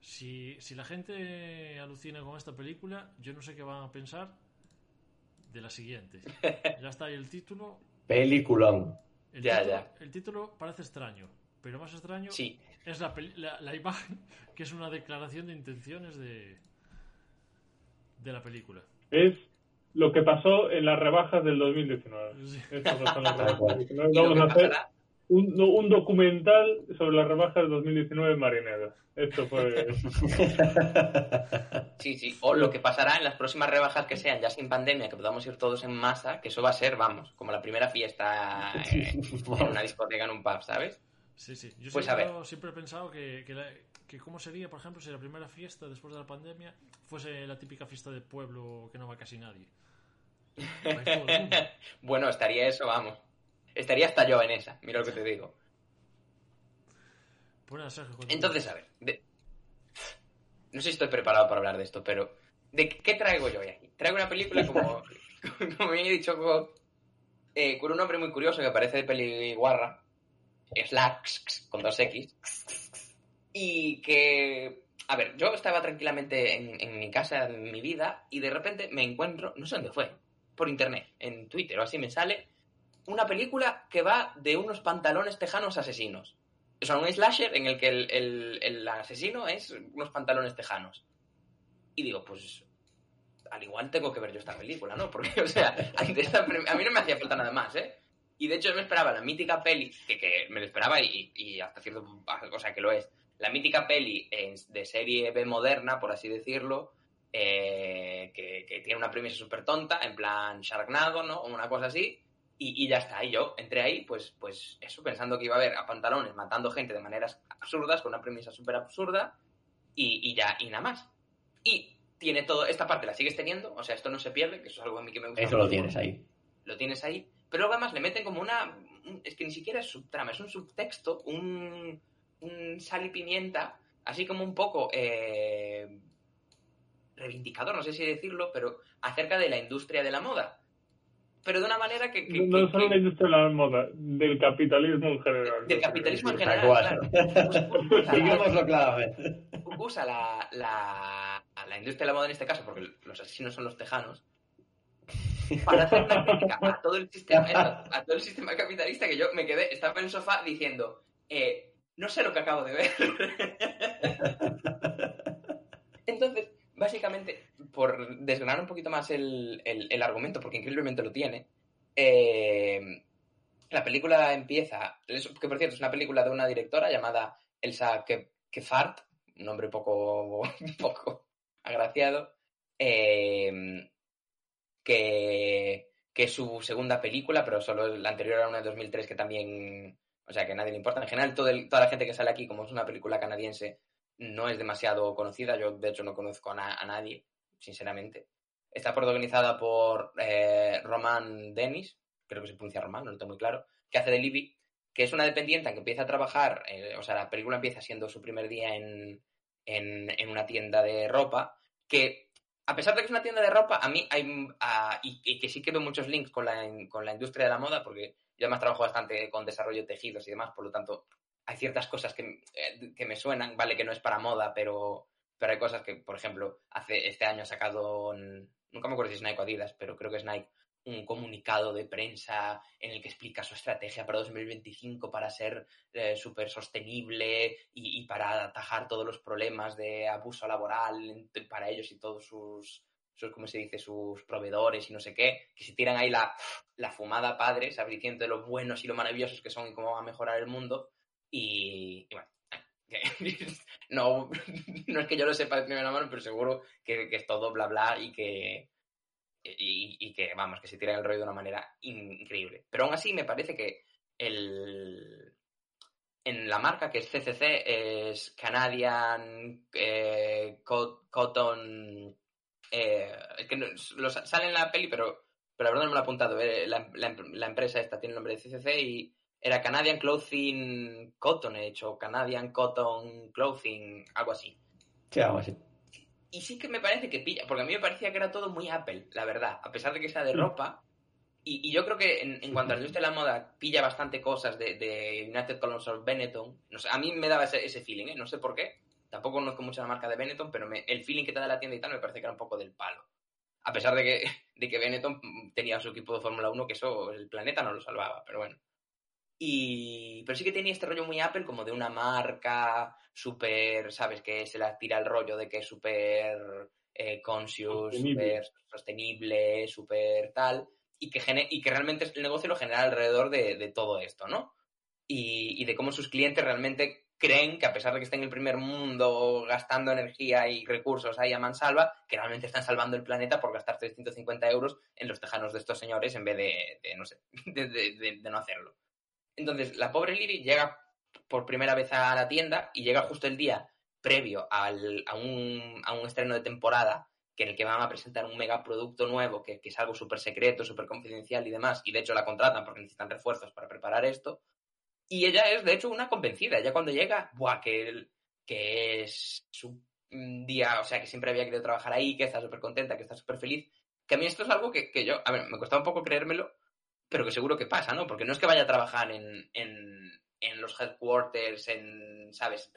Si, si la gente alucina con esta película, yo no sé qué van a pensar de la siguiente. Ya está ahí el título. Peliculón. El Ya, título, ya. El título parece extraño, pero más extraño Sí, es la, peli- la, la imagen, que es una declaración de intenciones de, de la película. Es lo que pasó en las rebajas del 2019. Sí. Pasó en las rebajas cual. del 2019. y lo Vamos a hacer un, no, un documental sobre las rebajas del 2019 en Marineda. Esto fue... sí, sí, o lo que pasará en las próximas rebajas que sean ya sin pandemia, que podamos ir todos en masa, que eso va a ser, vamos, como la primera fiesta eh, en una discoteca, en un pub, ¿sabes? Sí, sí. Yo Pues, siempre, a siempre he pensado que, que, la- que cómo sería, por ejemplo, si la primera fiesta después de la pandemia fuese la típica fiesta de pueblo que no va casi nadie. Bueno, estaría eso, vamos. Estaría hasta yo en esa, mira lo que te digo. Entonces, a ver, de- no sé si estoy preparado para hablar de esto, pero ¿de qué traigo yo hoy aquí? Traigo una película como, como he dicho, con, eh, con un nombre muy curioso que parece de peli guarra, Slacks, con dos X, y que, a ver, yo estaba tranquilamente en, en mi casa, en mi vida, y de repente me encuentro, no sé dónde fue, por internet, en Twitter o así me sale, una película que va de unos pantalones tejanos asesinos. O sea, un slasher en el que el, el- el asesino es unos pantalones tejanos. Y digo, pues al igual tengo que ver yo esta película, ¿no? Porque, o sea, ante esta a mí no me hacía falta nada más, ¿eh? Y de hecho me esperaba la mítica peli, que, que me lo esperaba y, y hasta cierto o sea, que lo es, la mítica peli de serie B moderna, por así decirlo, eh, que, que tiene una premisa súper tonta, en plan Sharknado, ¿no? O una cosa así, y, y ya está. Y yo entré ahí, pues, pues eso, pensando que iba a haber a pantalones matando gente de maneras absurdas, con una premisa súper absurda, y, y ya, y nada más. Y tiene todo, esta parte la sigues teniendo, o sea, esto no se pierde, que eso es algo a mí que me gusta. Eso lo tienes ahí. Lo tienes ahí. Pero luego además le meten como una. un- es que ni siquiera es subtrama, es un subtexto, un. un sal y pimienta, así como un poco. eh, reivindicador, no sé si decirlo, pero acerca de la industria de la moda. Pero de una manera que. que- No que- solo que- la industria de la moda, del capitalismo en general. del capitalismo en general. claro. Usa claramente. usa la, la, la industria de la moda en este caso, porque los asesinos son los tejanos, para hacer una crítica a todo el sistema, a todo el sistema capitalista que yo me quedé, estaba en el sofá diciendo, eh, no sé lo que acabo de ver. Entonces, básicamente, por desgranar un poquito más el, el- argumento, porque increíblemente lo tiene, eh, la película empieza, que por cierto es una película de una directora llamada Elsa Ke- Kefart, un nombre poco, poco agraciado, eh, que, que es su segunda película, pero solo la anterior era una de 2003 que también, o sea, que a nadie le importa. En general, todo toda la gente que sale aquí, como es una película canadiense, no es demasiado conocida. Yo, de hecho, no conozco a, a nadie, sinceramente. Está protagonizada por eh, Roman Dennis, creo que se pronuncia Roman, no lo tengo muy claro, que hace de Libby, que es una dependiente que empieza a trabajar, eh, o sea, la película empieza siendo su primer día en, en, una tienda de ropa, que a pesar de que es una tienda de ropa, a mí hay, y, y que sí que veo muchos links con la, con la industria de la moda, porque yo además trabajo bastante con desarrollo de tejidos y demás, por lo tanto, hay ciertas cosas que, eh, que me suenan, vale que no es para moda, pero, pero hay cosas que, por ejemplo, hace este año ha sacado, un- nunca me acuerdo si es Nike o Adidas, pero creo que es Nike, un comunicado de prensa en el que explica su estrategia para 2025 para ser eh, súper sostenible y, para atajar todos los problemas de abuso laboral para ellos y todos sus, sus ¿cómo se dice?, sus proveedores y no sé qué, que se tiran ahí la, la fumada padre, ¿sabes? Diciendo de lo buenos y lo maravillosos que son y cómo va a mejorar el mundo. Y, y bueno, no, no es que yo lo sepa de primera mano, pero seguro que, que es todo bla bla y que, y, que, vamos, que se tira el rollo de una manera increíble. Pero aún así me parece que el, en la marca que es CCC es Canadian eh, Co- Cotton... eh, que no- lo sa- sale en la peli, pero, pero la verdad no me lo he apuntado. eh, La, la- la empresa esta tiene el nombre de CCC y era Canadian Clothing Cotton, he hecho Canadian Cotton Clothing, algo así. Sí, algo así. Y sí que me parece que pilla, porque a mí me parecía que era todo muy Apple, la verdad, a pesar de que sea de ropa. Y, y yo creo que en, en cuanto a la industria de la moda, pilla bastante cosas de, de United Colors of Benetton. No sé, a mí me daba ese, ese feeling, ¿eh? No sé por qué. Tampoco conozco mucho la marca de Benetton, pero me- el feeling que te da la tienda y tal me parece que era un poco del palo. A pesar de que, de que Benetton tenía su equipo de Fórmula 1, que eso el planeta no lo salvaba, pero bueno. Y, pero sí que tenía este rollo muy Apple, como de una marca súper, ¿sabes? Que se la tira el rollo de que es súper eh, conscious, súper sostenible, súper tal, y que, gene- y que realmente el negocio lo genera alrededor de, de todo esto, ¿no? Y, y de cómo sus clientes realmente creen que a pesar de que estén en el primer mundo gastando energía y recursos ahí a mansalva, que realmente están salvando el planeta por gastar 350 euros en los tejanos de estos señores en vez de, de, no sé, de, de- de- de no hacerlo. Entonces, la pobre Lily llega por primera vez a la tienda y llega justo el día previo al- a, un, a un estreno de temporada que en el que van a presentar un megaproducto nuevo que, que es algo súper secreto, súper confidencial y demás, y de hecho la contratan porque necesitan refuerzos para preparar esto. Y ella es, de hecho, una convencida. Ella cuando llega, ¡buah! Que, que es su día, o sea, que siempre había querido trabajar ahí, que está súper contenta, que está súper feliz. Que a mí esto es algo que, que yo, a ver, me costaba un poco creérmelo, pero que seguro que pasa, ¿no? Porque no es que vaya a trabajar en, en, en los headquarters, en, ¿sabes?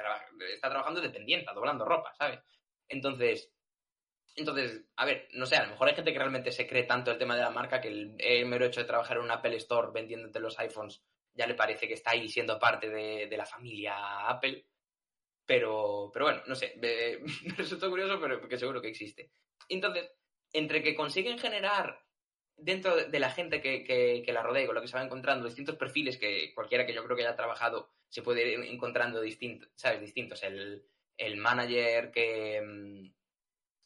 Está trabajando dependiente, doblando ropa, ¿sabes? Entonces, entonces, a ver, no sé, a lo mejor hay gente que realmente se cree tanto el tema de la marca que el, el mero hecho de trabajar en un Apple Store vendiéndote los iPhones ya le parece que está ahí siendo parte de, de la familia Apple. Pero, pero bueno, no sé, me, me resultó curioso, pero porque seguro que existe. Entonces, entre que consiguen generar dentro de, la gente que, que, que la rodea con lo que se va encontrando distintos perfiles que cualquiera que yo creo que haya trabajado se puede ir encontrando distintos, ¿sabes? Distintos. El, el manager que... mm,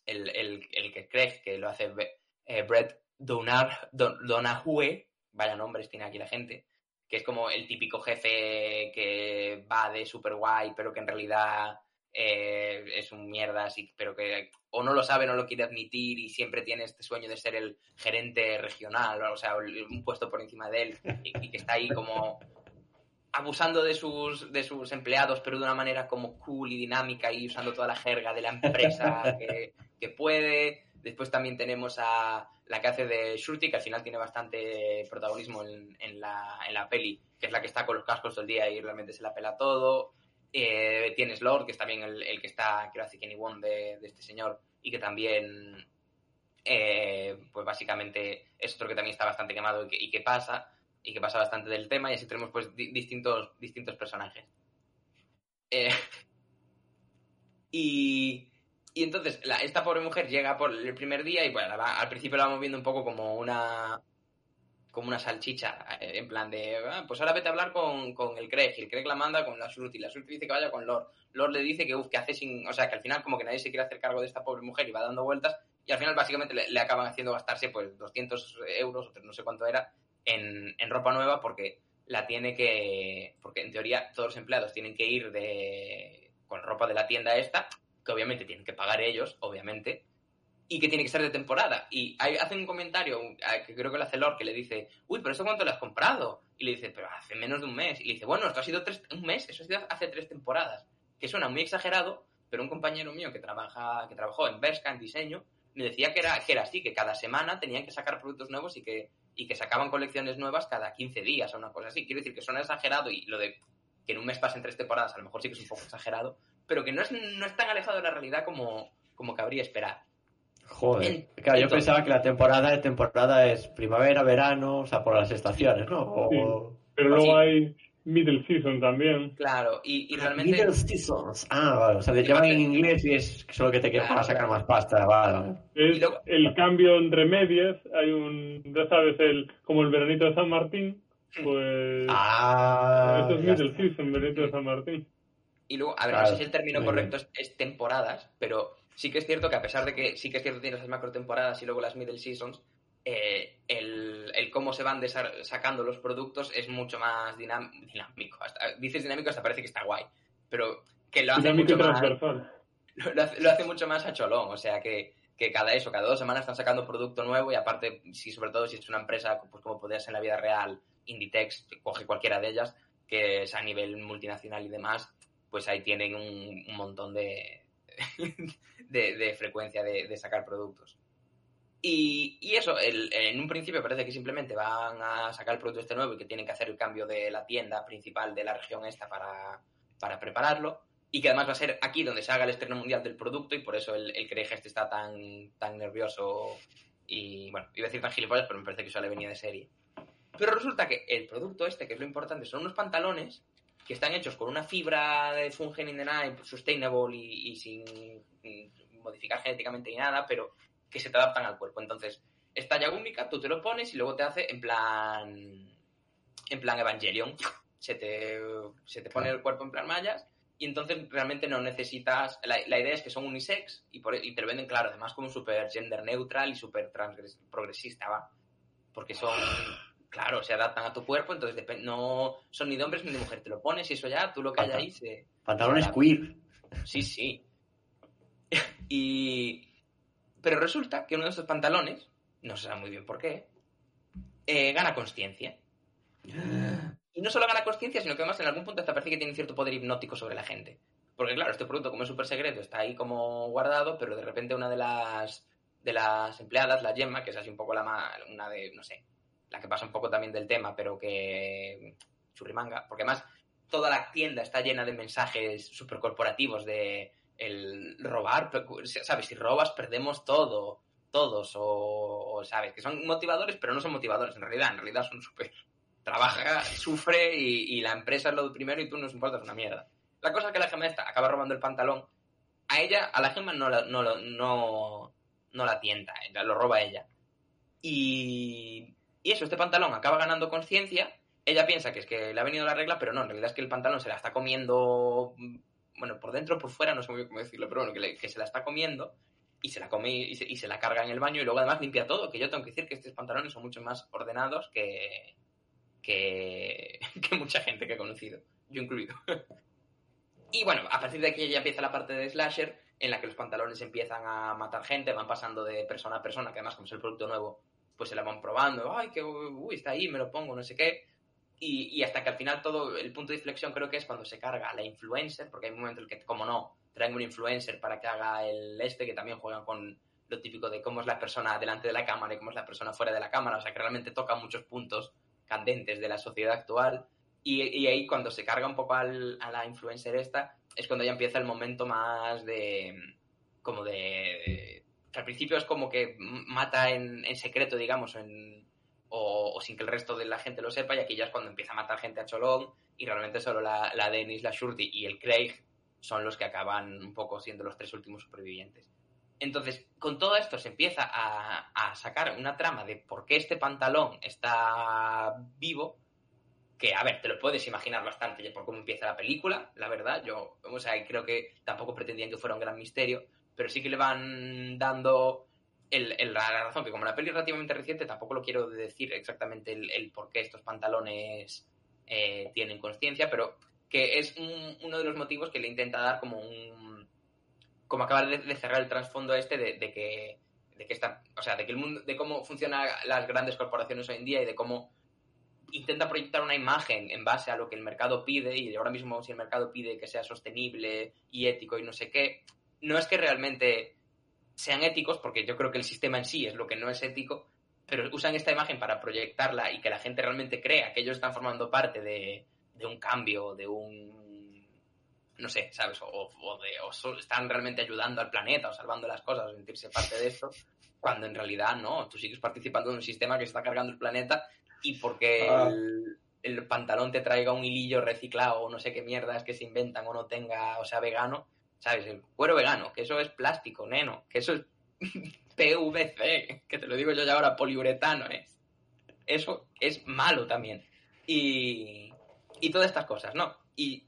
El, el, que Craig, que lo hace eh, Brett Donar, Don, Donahue, vaya nombres tiene aquí la gente, que es como el típico jefe que va de super guay, pero que en realidad eh, es un mierda, así, pero que o no lo sabe, no lo quiere admitir y siempre tiene este sueño de ser el gerente regional, o sea, un puesto por encima de él y, y que está ahí como abusando de sus, de sus empleados, pero de una manera como cool y dinámica y usando toda la jerga de la empresa que, que puede. Después también tenemos a la que hace de Shruti, que al final tiene bastante protagonismo en, en la, en la peli, que es la que está con los cascos todo el día y realmente se la pela todo. Eh, tienes Lord, que es también el, el que está, que hace Kenny Won de, de este señor, y que también, eh, pues básicamente es otro que también está bastante quemado y que, pasa, y que pasa bastante del tema, y así tenemos pues di- distintos, distintos personajes. Eh, y, y entonces, esta pobre mujer llega por el primer día y bueno, al principio la vamos viendo un poco como una como una salchicha, eh, en plan de, "Ah, pues ahora vete a hablar con, con el Craig, y el Craig la manda con la Shruti, la Shruti dice que vaya con Lord, Lord le dice que, uf, que hace sin, o sea, que al final como que nadie se quiere hacer cargo de esta pobre mujer y va dando vueltas, y al final básicamente le, le acaban haciendo gastarse pues 200 euros, o no sé cuánto era, en, en ropa nueva porque la tiene que, porque en teoría todos los empleados tienen que ir de con ropa de la tienda esta, que obviamente tienen que pagar ellos, obviamente, y que tiene que ser de temporada. Y hay, hace un comentario, que creo que lo hace Lord, que le dice, uy, pero ¿esto cuánto lo has comprado? Y le dice, pero hace menos de un mes. Y le dice, bueno, esto ha sido tres, un mes, eso ha sido hace tres temporadas. Que suena muy exagerado, pero un compañero mío que trabaja, que trabajó en Berska, en diseño, me decía que era, que era así, que cada semana tenían que sacar productos nuevos y que, y que sacaban colecciones nuevas cada 15 días o una cosa así. Quiero decir que suena exagerado y lo de que en un mes pasen tres temporadas a lo mejor sí que es un poco exagerado, pero que no es, no es tan alejado de la realidad como, como cabría esperar. Joder. En- Claro, yo entonces- pensaba que la temporada de temporada es primavera, verano, o sea, por las estaciones, ¿no? O, Sí. o- Pero luego hay Middle Season también. Claro, y, y realmente... Middle seasons. Ah, vale. O sea, te llaman en inglés y es solo que te quieres Claro, para sacar claro. más pasta. Vale. Es luego- el cambio entre medias. Hay un, ya sabes, el como el veranito de San Martín. Pues Ah. esto es Middle está. Season, veranito de San Martín. Y luego, a ver, Claro, no sé si el término correcto es, es temporadas, pero sí que es cierto que a pesar de que sí que es cierto que tienes las macro temporadas y luego las middle seasons, eh, el, el cómo se van sacando los productos es mucho más dinámico. Hasta- dices dinámico hasta parece que está guay, pero que lo hace mucho más lo, lo hace, lo hace mucho más a cholón, o sea que, que cada eso, cada dos semanas están sacando producto nuevo y aparte, si sobre todo si es una empresa, pues como podría ser en la vida real, Inditex, coge cualquiera de ellas, que es a nivel multinacional y demás, pues ahí tienen un, un montón de, de, de frecuencia de, de sacar productos. Y, y eso, el- en un principio parece que simplemente van a sacar el producto este nuevo y que tienen que hacer el cambio de la tienda principal de la región esta para, para prepararlo. y que además va a ser aquí donde se haga el estreno mundial del producto y por eso el, el este está tan, tan nervioso y, bueno, iba a decir tan gilipollas, pero me parece que eso le venía de serie. Pero resulta que el producto este, que es lo importante, son unos pantalones que están hechos con una fibra de Fungen in the Night, sustainable y, y sin modificar genéticamente ni nada, pero que se te adaptan al cuerpo. Entonces, es talla única, tú te lo pones y luego te hace en plan en plan Evangelion. Se te, se te pone el cuerpo en plan mallas y entonces realmente no necesitas. La, la idea es que son unisex y, por, y te lo venden, claro, además como súper gender neutral y súper progresista, va. Porque son. Claro, se adaptan a tu cuerpo, entonces no son ni de hombres ni de mujer. Te lo pones y eso ya, tú lo que hay ahí se. Pantalones queer. Sí, sí. y. Pero resulta que uno de estos pantalones, no se sabe muy bien por qué, eh, gana conciencia. Y no solo gana conciencia, sino que además en algún punto hasta parece que tiene cierto poder hipnótico sobre la gente. Porque claro, este producto como es súper secreto está ahí como guardado, pero de repente una de las de las empleadas, la Gemma, que es así un poco la ma- una de, no sé, la que pasa un poco también del tema, pero que churrimanga, porque además toda la tienda está llena de mensajes súper corporativos de el robar, ¿sabes? Si robas perdemos todo, todos, o, o, ¿sabes? Que son motivadores, pero no son motivadores en realidad, en realidad son súper... Trabaja, sufre y, la empresa es lo primero y tú no nos importas una mierda. La cosa es que la gema esta acaba robando el pantalón. A ella, a la gema no la, no, no, no la tienta, ella, lo roba ella. Y, y eso, este pantalón acaba ganando conciencia. Ella piensa que es que le ha venido la regla, pero no, en realidad es que el pantalón se la está comiendo, mm, bueno, por dentro por fuera, no sé muy bien cómo decirlo, pero bueno, que, le- que se la está comiendo y se la come y se, y se la carga en el baño y luego además limpia todo, que yo tengo que decir que estos pantalones son mucho más ordenados que, que, que mucha gente que he conocido, yo incluido. y bueno, a partir de aquí ya empieza la parte de slasher, en la que los pantalones empiezan a matar gente, van pasando de persona a persona, que además como es el producto nuevo, pues se la van probando, ay, que uy, está ahí, me lo pongo, no sé qué. Y, y hasta que al final todo, el punto de inflexión creo que es cuando se carga la influencer, porque hay un momento en que, como no, traen un influencer para que haga el este, que también juegan con lo típico de cómo es la persona delante de la cámara y cómo es la persona fuera de la cámara, o sea que realmente toca muchos puntos candentes de la sociedad actual. Y, y ahí cuando se carga un poco al- a la influencer esta, es cuando ya empieza el momento más de, como de, al principio es como que mata en, secreto, digamos, o, sin que el resto de la gente lo sepa, y aquí ya es cuando empieza a matar gente a cholón, y realmente solo la, la Dennis, la Shurty y el Craig son los que acaban un poco siendo los tres últimos supervivientes. Entonces, con todo esto se empieza a, a sacar una trama de por qué este pantalón está vivo, que, a ver, te lo puedes imaginar bastante ya por cómo empieza la película, la verdad. Yo, o sea, creo que tampoco pretendían que fuera un gran misterio, pero sí que le van dando el, la razón, que como la peli es relativamente reciente, tampoco lo quiero decir exactamente el, por qué estos pantalones eh, tienen conciencia, pero que es un- uno de los motivos que le intenta dar como un... como acabar de, cerrar el trasfondo este de, que de que esta, o sea, de que el mundo, de cómo funcionan las grandes corporaciones hoy en día y de cómo intenta proyectar una imagen en base a lo que el mercado pide y ahora mismo si el mercado pide que sea sostenible y ético y no sé qué, no es que realmente sean éticos, porque yo creo que el sistema en sí es lo que no es ético, pero usan esta imagen para proyectarla y que la gente realmente crea que ellos están formando parte de, de un cambio, de un... no sé, ¿sabes? O, o de, o están realmente ayudando al planeta o salvando las cosas o sentirse parte de esto, cuando en realidad no, tú sigues participando en un sistema que está cargando el planeta y porque Ah. el, el pantalón te traiga un hilillo reciclado o no sé qué mierdas que se inventan o no tenga, o sea, vegano, ¿sabes? El cuero vegano, que eso es plástico, neno, que eso es PVC, que te lo digo yo ya ahora, poliuretano es. Eso es malo también. Y, y todas estas cosas, ¿no? Y,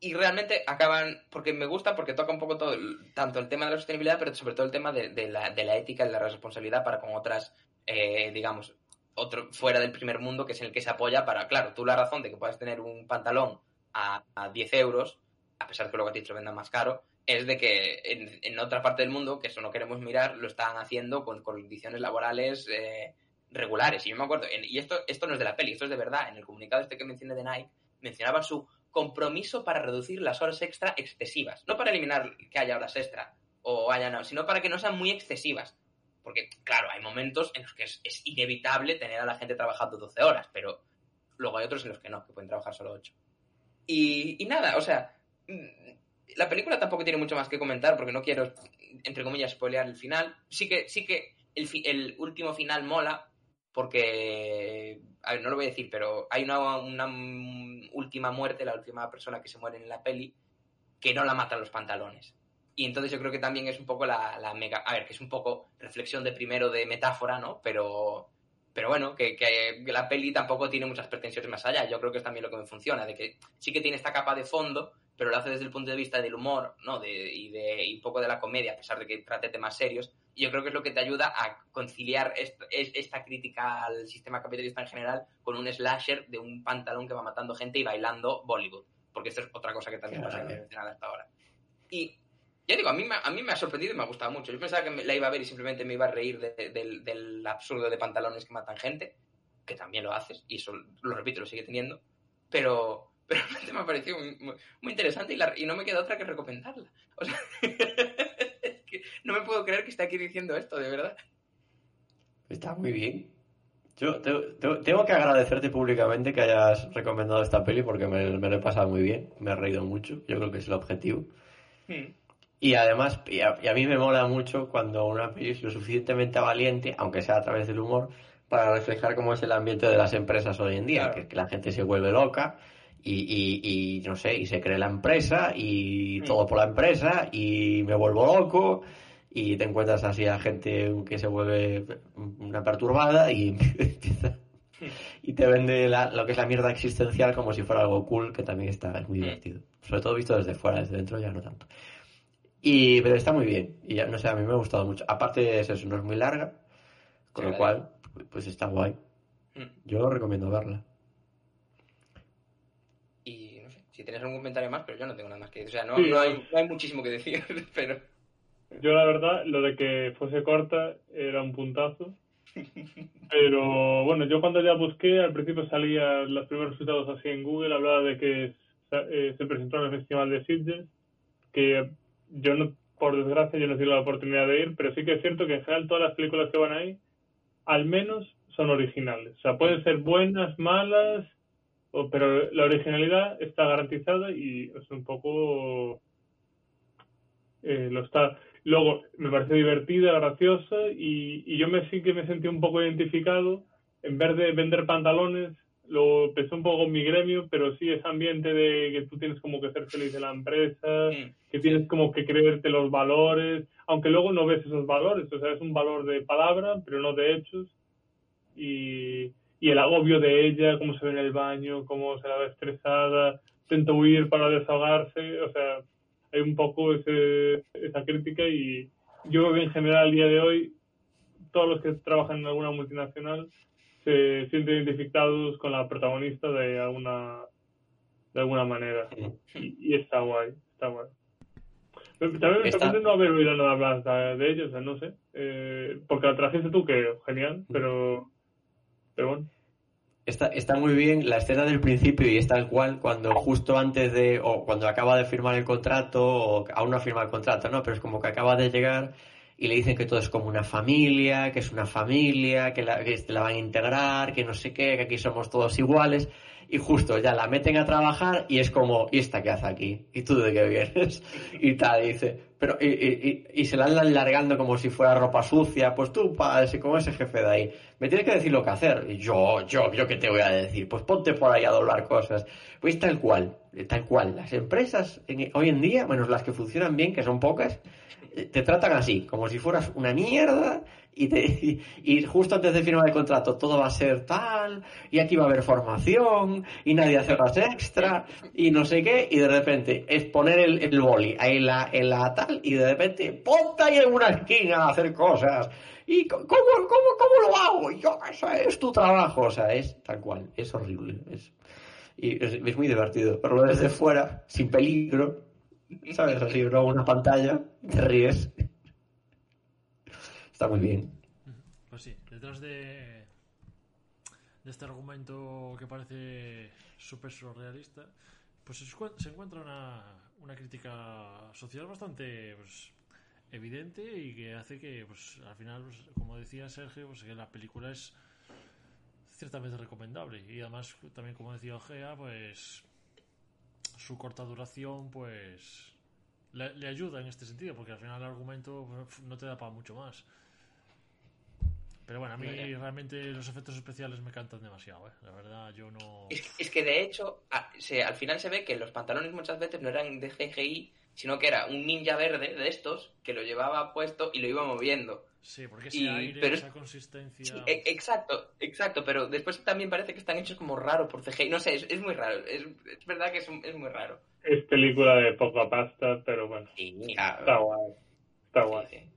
y realmente acaban, porque me gusta, porque toca un poco todo, tanto el tema de la sostenibilidad, pero sobre todo el tema de, de la, de la ética y la responsabilidad para con otras, eh, digamos, otro fuera del primer mundo, que es en el que se apoya para, claro, tú la razón de que puedas tener un pantalón a, a 10 euros, a pesar de que luego a ti te lo vendan más caro, es de que en, en otra parte del mundo, que eso no queremos mirar, lo están haciendo con condiciones laborales eh, regulares. Y yo me acuerdo, en- y esto, esto no es de la peli, esto es de verdad, en el comunicado este que mencioné de Nike, mencionaban su compromiso para reducir las horas extra excesivas. No para eliminar que haya horas extra, o haya no, sino para que no sean muy excesivas. Porque, claro, hay momentos en los que es, es inevitable tener a la gente trabajando 12 horas, pero luego hay otros en los que no, que pueden trabajar solo 8. Y, y nada, o sea, la película tampoco tiene mucho más que comentar porque no quiero, entre comillas, spoilear el final. Sí que, sí que el, fi- el último final mola porque, a ver, no lo voy a decir, pero hay una, una última muerte, la última persona que se muere en la peli, que no la matan los pantalones. Y entonces yo creo que también es un poco la, la mega... A ver, que es un poco reflexión de primero de metáfora, ¿no? Pero, pero bueno, que, que la peli tampoco tiene muchas pretensiones más allá. Yo creo que es también lo que me funciona, de que sí que tiene esta capa de fondo, pero lo hace desde el punto de vista del humor, ¿no? De, y, de, y un poco de la comedia, a pesar de que trate temas serios. Y yo creo que es lo que te ayuda a conciliar est- es- esta crítica al sistema capitalista en general con un slasher de un pantalón que va matando gente y bailando Bollywood. Porque esto es otra cosa que también pasa en mencionar hasta ahora. Y ya digo, a mí, a mí me ha sorprendido y me ha gustado mucho. Yo pensaba que me- la iba a ver y simplemente me iba a reír de- del, del absurdo de pantalones que matan gente, que también lo haces, y eso lo repito, lo sigue teniendo, pero, pero realmente me ha parecido muy, muy- muy interesante y, la- y no me queda otra que recomendarla. O sea, es que no me puedo creer que esté aquí diciendo esto, de verdad. Está muy bien. Yo te- te- tengo que agradecerte públicamente que hayas recomendado esta peli porque me, me lo he pasado muy bien, me he reído mucho, yo creo que es el objetivo. Hmm. Y además, y a, y a mí me mola mucho cuando una peli es lo suficientemente valiente, aunque sea a través del humor, para reflejar cómo es el ambiente de las empresas hoy en día, Claro. que, que la gente se vuelve loca y, y- y, no sé, y se cree la empresa y Mm. todo por la empresa y me vuelvo loco y te encuentras así a gente que se vuelve una perturbada y y te vende la- lo que es la mierda existencial como si fuera algo cool, que también está es muy Mm. divertido. Sobre todo visto desde fuera, desde dentro ya no tanto. Y, pero está muy bien. Y ya, no sé, a mí me ha gustado mucho. Aparte es eso, no es muy larga, con Sí, lo vale. cual, pues está guay. Hmm. Yo recomiendo verla. Y no sé, si tienes algún comentario más, pero yo no tengo nada más que decir. O sea, no, Sí, no, hay, no hay muchísimo que decir, pero... Yo la verdad, lo de que fuese corta era un puntazo. Pero bueno, yo cuando ya busqué, al principio salían los primeros resultados así en Google, hablaba de que eh, se presentó en el Festival de Sitges, que yo no, por desgracia, yo no tuve la oportunidad de ir, pero sí que es cierto que en general todas las películas que van ahí, al menos son originales. O sea, pueden ser buenas, malas, pero la originalidad está garantizada y es un poco eh, lo está. Luego, me parece divertida, graciosa y, y yo me sí que me sentí un poco identificado. En vez de vender pantalones, lo pensé un poco en mi gremio, pero sí ese ambiente de que tú tienes como que ser feliz de la empresa, que tienes como que creerte los valores, aunque luego no ves esos valores, o sea, es un valor de palabra, pero no de hechos. Y, y el agobio de ella, cómo se ve en el baño, cómo se la ve estresada, intenta huir para desahogarse, o sea, hay un poco ese, esa crítica y yo creo que en general al día de hoy todos los que trabajan en alguna multinacional se sienten identificados con la protagonista de alguna de alguna manera y, y está guay, está guay. También me sorprende no haber oído nada más de, de ellos, o sea, no sé, eh, porque la trajiste tú que genial, pero pero bueno. Está, está muy bien la escena del principio y es tal cual cuando justo antes de, o cuando acaba de firmar el contrato, o aún no ha firmado el contrato, ¿no? Pero es como que acaba de llegar y le dicen que todo es como una familia, que es una familia, que la, que la van a integrar, que no sé qué, que aquí somos todos iguales. Y justo ya la meten a trabajar y es como, ¿y esta qué hace aquí? ¿Y tú de qué vienes? Y tal, dice, pero, y, y, y, se la andan largando como si fuera ropa sucia, pues tú, pa, ese, como ese jefe de ahí, me tienes que decir lo que hacer. Y yo, yo, yo qué te voy a decir, pues ponte por ahí a doblar cosas. Pues tal cual, tal cual. Las empresas hoy en día, menos las que funcionan bien, que son pocas, te tratan así, como si fueras una mierda y, te, y, justo antes de firmar el contrato todo va a ser tal y aquí va a haber formación y nadie hace horas extra y no sé qué y de repente es poner el, el boli ahí en la, en la tal y de repente ponte ahí en una esquina a hacer cosas y ¿cómo, cómo, cómo lo hago? Yo, eso es tu trabajo, o sea, es tal cual, es horrible, es, y es, muy divertido, pero desde fuera, sin peligro, ¿sabes? Así, luego una pantalla, te ríes. Está muy bien. Pues sí, detrás de, este argumento que parece súper surrealista, pues se, encuentra una, una crítica social bastante pues, evidente y que hace que, pues, al final, pues, como decía Sergio, pues, que la película es ciertamente recomendable. Y además, también como decía Ojea, pues su corta duración, pues le, le ayuda en este sentido, porque al final el argumento no te da para mucho más. Pero bueno, a mí realmente los efectos especiales me cantan demasiado, ¿eh? La verdad, yo no... Es, es que de hecho, a- se- al final se ve que los pantalones muchas veces no eran de CGI, sino que era un ninja verde de estos que lo llevaba puesto y lo iba moviendo. Sí, porque ese Y- aire, pero- esa consistencia... Sí, e- exacto, exacto, pero después también parece que están hechos como raro por CGI. No sé, es, es muy raro. Es, es verdad que es, un- es muy raro. Es película de poca pasta, pero bueno, Sí, está guay. Está guay. sí, sí.